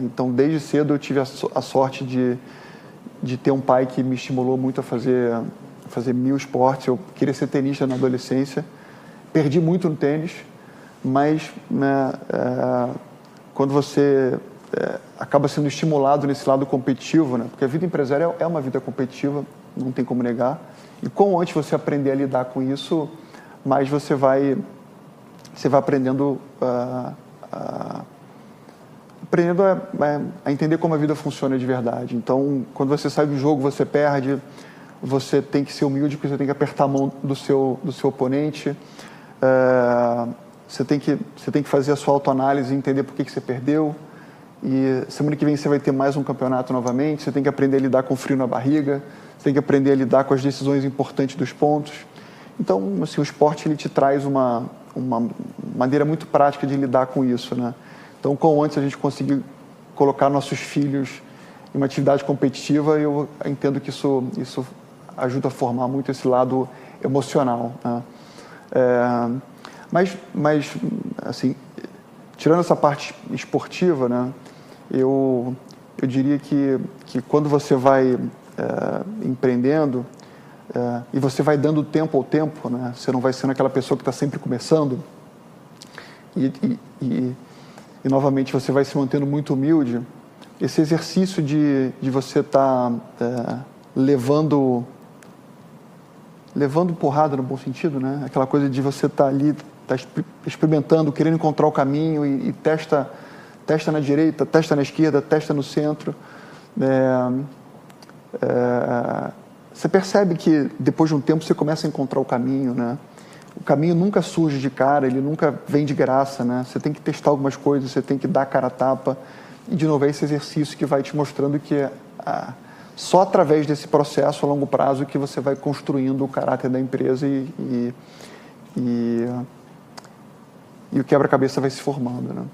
Então, desde cedo eu tive a, a sorte de, de ter um pai que me estimulou muito a fazer, fazer mil esportes. Eu queria ser tenista na adolescência. Perdi muito no tênis, mas né, é, quando você é, acaba sendo estimulado nesse lado competitivo, né, porque a vida empresarial é uma vida competitiva, não tem como negar. E quanto antes você aprender a lidar com isso, mais você vai, você vai aprendendo uh, uh, aprendendo a, a, entender como a vida funciona de verdade. Então, quando você sai do jogo, você perde, você tem que ser humilde, porque você tem que apertar a mão do seu, do seu oponente, é, você, tem que, você tem que fazer a sua autoanálise e entender por que, que você perdeu. E semana que vem você vai ter mais um campeonato novamente, você tem que aprender a lidar com frio na barriga, você tem que aprender a lidar com as decisões importantes dos pontos. Então, assim, o esporte ele te traz uma, uma maneira muito prática de lidar com isso, né? Então, quanto antes a gente conseguir colocar nossos filhos em uma atividade competitiva, eu entendo que isso, isso ajuda a formar muito esse lado emocional. Né? É, mas, mas, assim, tirando essa parte esportiva, né, eu, eu diria que, que quando você vai é, empreendendo é, e você vai dando tempo ao tempo, né, você não vai sendo aquela pessoa que está sempre começando, e, e, e e novamente você vai se mantendo muito humilde, esse exercício de, de você estar tá, é, levando levando porrada no bom sentido, né? Aquela coisa de você estar tá ali, tá experimentando, querendo encontrar o caminho e, e, testa, testa na direita, testa na esquerda, testa no centro. É, é, você percebe que depois de um tempo você começa a encontrar o caminho, né? o caminho nunca surge de cara, ele nunca vem de graça, né? Você tem que testar algumas coisas, você tem que dar cara a tapa. E, de novo, é esse exercício que vai te mostrando que ah, só através desse processo a longo prazo que você vai construindo o caráter da empresa e, e, e, e o quebra-cabeça vai se formando, né?